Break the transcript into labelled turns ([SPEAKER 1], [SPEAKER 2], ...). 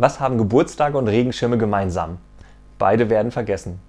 [SPEAKER 1] Was haben Geburtstage und Regenschirme gemeinsam? Beide werden vergessen.